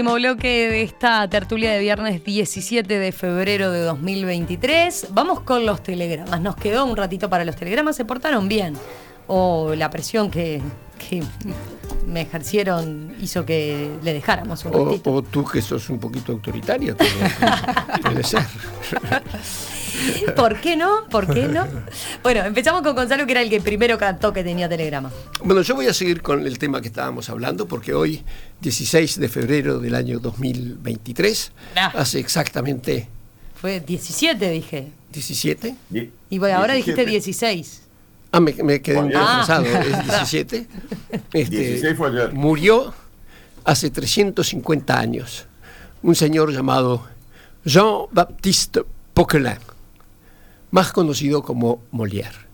último bloque de esta tertulia de viernes 17 de febrero de 2023. Vamos con los telegramas. Nos quedó un ratito para los telegramas. ¿Se portaron bien? ¿O la presión que, que me ejercieron hizo que le dejáramos un ratito? o tú que sos un poquito autoritaria, puede ser. ¿Por qué no? ¿Por qué no? Bueno, empezamos con Gonzalo, que era el que primero cantó que tenía telegrama. Bueno, yo voy a seguir con el tema que estábamos hablando, porque hoy, 16 de febrero del año 2023, Ah. hace exactamente Fue 17, dije. 17. Die- Y bueno, ahora 17. dijiste 16. Ah, me, me quedé Ah. es 17. Este, 16 fue ayer. Murió hace 350 años un señor llamado Jean-Baptiste Poquelin, más conocido como Molière,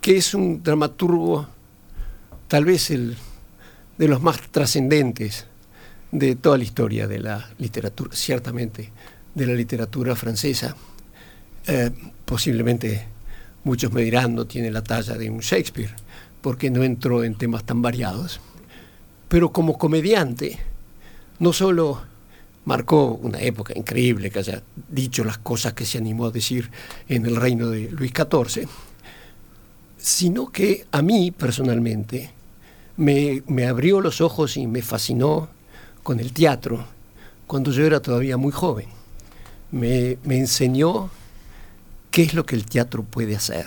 que es un dramaturgo, tal vez el de los más trascendentes de toda la historia de la literatura, ciertamente de la literatura francesa. Eh, posiblemente muchos me dirán no tiene la talla de un Shakespeare, porque no entró en temas tan variados. Pero como comediante, no solo marcó una época increíble que haya dicho las cosas que se animó a decir en el reino de Luis XIV, sino que a mí personalmente me, me abrió los ojos y me fascinó con el teatro cuando yo era todavía muy joven. Me, me enseñó qué es lo que el teatro puede hacer.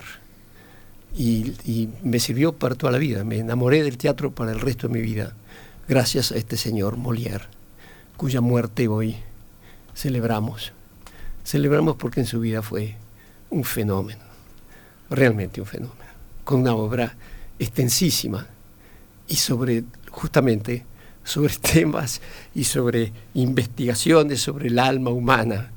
Y, y me sirvió para toda la vida. Me enamoré del teatro para el resto de mi vida, gracias a este señor Molière, cuya muerte hoy celebramos. Celebramos porque en su vida fue un fenómeno, realmente un fenómeno, con una obra extensísima y sobre, justamente, sobre temas y sobre investigaciones sobre el alma humana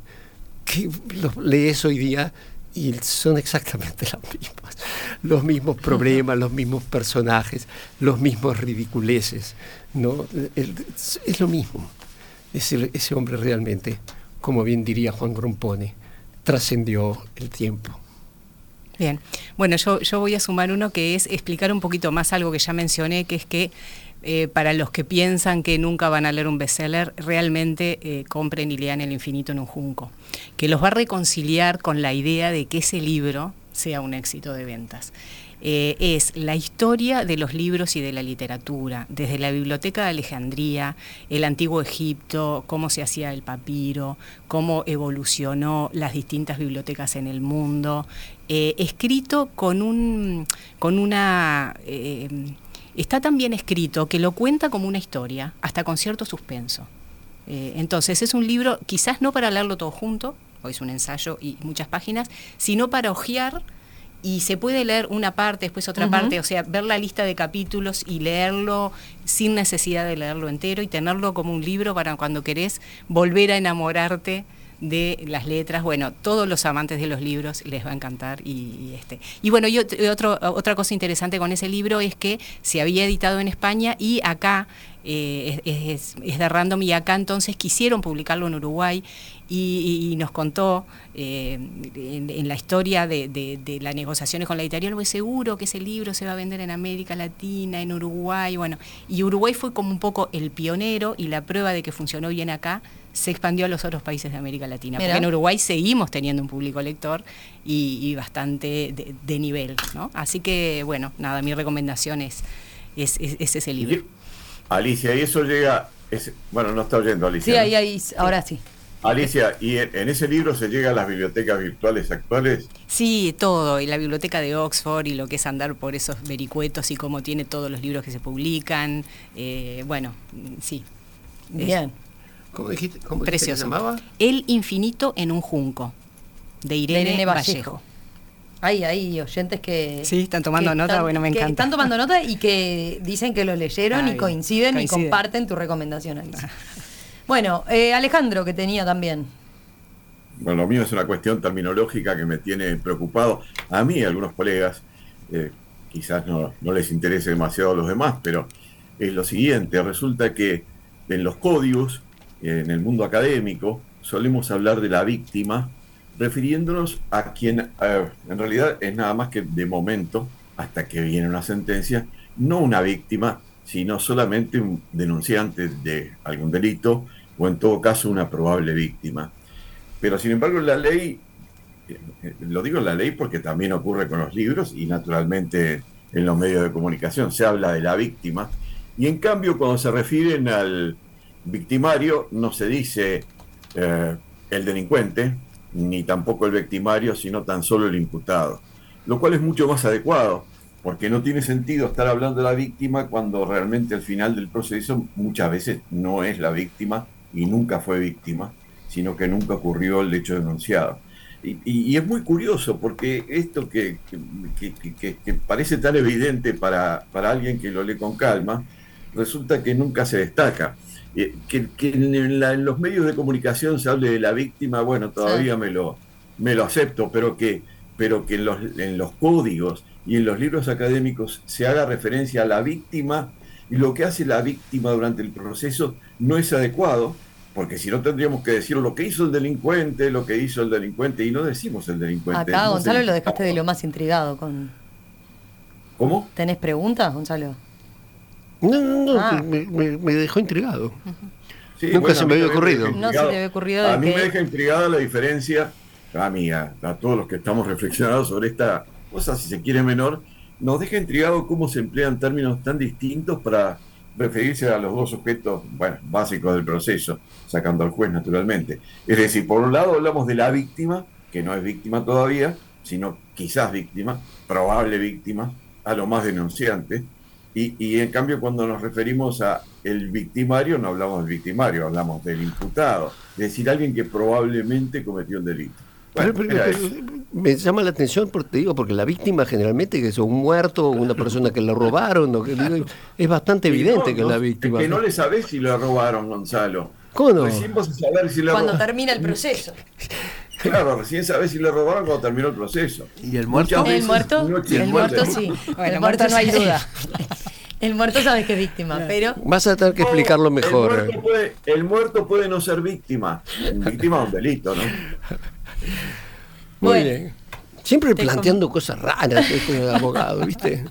que los lees hoy día y son exactamente las mismas, los mismos problemas, los mismos personajes, los mismos ridiculeces, ¿no? Es lo mismo. Ese, ese hombre realmente, como bien diría Juan Grompone, trascendió el tiempo. Bien, bueno, yo, yo voy a sumar uno que es explicar un poquito más algo que ya mencioné, que es que eh, para los que piensan que nunca van a leer un bestseller, realmente eh, compren y lean El infinito en un junco, que los va a reconciliar con la idea de que ese libro sea un éxito de ventas. Eh, es la historia de los libros y de la literatura, desde la Biblioteca de Alejandría, el antiguo Egipto, cómo se hacía el papiro, cómo evolucionó las distintas bibliotecas en el mundo, eh, escrito con, un, con una... eh, está tan bien escrito que lo cuenta como una historia, hasta con cierto suspenso. Entonces es un libro, quizás no para leerlo todo junto, o es un ensayo y muchas páginas, sino para hojear y se puede leer una parte, después otra parte, o sea, ver la lista de capítulos y leerlo sin necesidad de leerlo entero y tenerlo como un libro para cuando querés volver a enamorarte de las letras. Bueno, todos los amantes de los libros les va a encantar y, y este. Y bueno, y ot- otro, otra cosa interesante con ese libro es que se había editado en España y acá eh, es, es- es de random y acá entonces quisieron publicarlo en Uruguay y, y- y nos contó eh, en, en la historia de, de- de las negociaciones con la editorial, pues seguro que ese libro se va a vender en América Latina, en Uruguay, bueno, y Uruguay fue como un poco el pionero y la prueba de que funcionó bien acá se expandió a los otros países de América Latina, Mira. porque en Uruguay seguimos teniendo un público lector y, y bastante de, de nivel, ¿no? Así que, bueno, nada, mi recomendación es, es, es- es ese libro. Alicia, y eso llega. bueno, no está oyendo Alicia. Sí, ahí, ahí, ahora sí. Alicia, ¿y en, ese libro se llega a las bibliotecas virtuales actuales? Sí, todo, y la biblioteca de Oxford y lo que es andar por esos vericuetos y cómo tiene todos los libros que se publican. eh, bueno, sí. Bien. ¿Cómo dijiste, cómo dijiste que Precioso. se llamaba? El infinito en un junco, de Irene, De Irene Vallejo. Vallejo. Hay, hay oyentes que. Sí, están tomando nota, están- bueno, me que encanta. Están tomando nota y que dicen que lo leyeron Ah, y coinciden, y comparten tu recomendación, Alicia. Bueno, eh, Alejandro, que tenía también. Bueno, lo mío es una cuestión terminológica que me tiene preocupado. A mí, y a algunos colegas, eh, quizás no, no les interese demasiado a los demás, pero es lo siguiente. Resulta que en los códigos, en el mundo académico, solemos hablar de la víctima refiriéndonos a quien en realidad es nada más que de momento, hasta que viene una sentencia, no una víctima, sino solamente un denunciante de algún delito o en todo caso una probable víctima. Pero sin embargo la ley, eh, lo digo en la ley porque también ocurre con los libros y naturalmente en los medios de comunicación, se habla de la víctima y en cambio cuando se refieren al victimario no se dice eh, el delincuente, ni tampoco el victimario, sino tan solo el imputado, lo cual es mucho más adecuado, porque no tiene sentido estar hablando de la víctima cuando realmente al final del proceso muchas veces no es la víctima y nunca fue víctima, sino que nunca ocurrió el hecho denunciado. Y, es muy curioso porque esto que, que, parece tan evidente para, para, alguien que lo lee con calma, resulta que nunca se destaca. Eh, que, en, los medios de comunicación se hable de la víctima, bueno, todavía me, lo, me lo acepto, pero que, pero que en, los, en los códigos y en los libros académicos se haga referencia a la víctima y lo que hace la víctima durante el proceso no es adecuado porque si no tendríamos que decir lo que hizo el delincuente, lo que hizo el delincuente, y no decimos el delincuente. Acá, Gonzalo, lo dejaste de lo más intrigado con... ¿Cómo? ¿Tenés preguntas, Gonzalo? No, no, no, ah. me, dejó intrigado. Nunca se me había ocurrido. No se te había ocurrido. A mí me deja intrigada la diferencia, a mí, a, a todos los que estamos reflexionando sobre esta cosa, si se quiere menor, nos deja intrigado cómo se emplean términos tan distintos para referirse a los dos sujetos bueno, básicos del proceso, sacando al juez naturalmente. Es decir, por un lado hablamos de la víctima, que no es víctima todavía, sino quizás víctima, probable víctima, a lo más denunciante, y, y en cambio cuando nos referimos a el victimario no hablamos del victimario, hablamos del imputado, es decir, alguien que probablemente cometió un delito me llama la atención porque te digo, porque la víctima generalmente que es un muerto, una persona que le robaron, es bastante evidente que es la víctima. que no le sabés si le robaron, Gonzalo. ¿Cómo no? cuando termina el proceso. Claro, recién sabés si le robaron cuando terminó el proceso. ¿Y el muerto? El muerto, el muerto sí. el muerto no hay duda. El muerto sabes que es víctima, pero... Vas a tener que explicarlo mejor. El muerto, puede, el muerto puede no ser víctima. Víctima de un delito, ¿no? Muy bien. Siempre planteando cosas raras este abogado, ¿viste?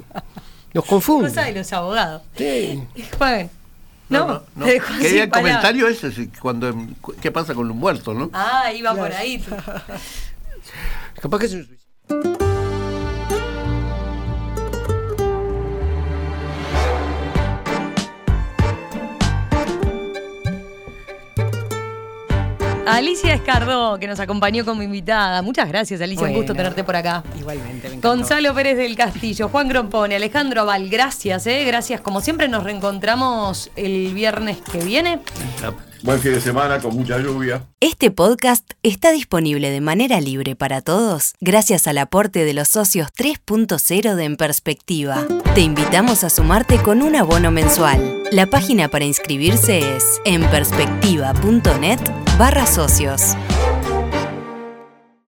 Nos confunde. Cosa de los abogados. Sí. Juan. No, no, Quería el comentario ese, cuando, ¿qué pasa con un muerto, no? Ah, iba por ahí. Capaz que es un Alicia Escardo, que nos acompañó como invitada. Muchas gracias, Alicia. un gusto tenerte por acá. Igualmente, me Gonzalo Pérez del Castillo, Juan Grompone, Alejandro Val, gracias, ¿eh? Gracias. Como siempre, nos reencontramos el viernes que viene. Buen fin de semana con mucha lluvia. Este podcast está disponible de manera libre para todos gracias al aporte de los socios 3.0 de En Perspectiva. Te invitamos a sumarte con un abono mensual. La página para inscribirse es enperspectiva.net barra socios.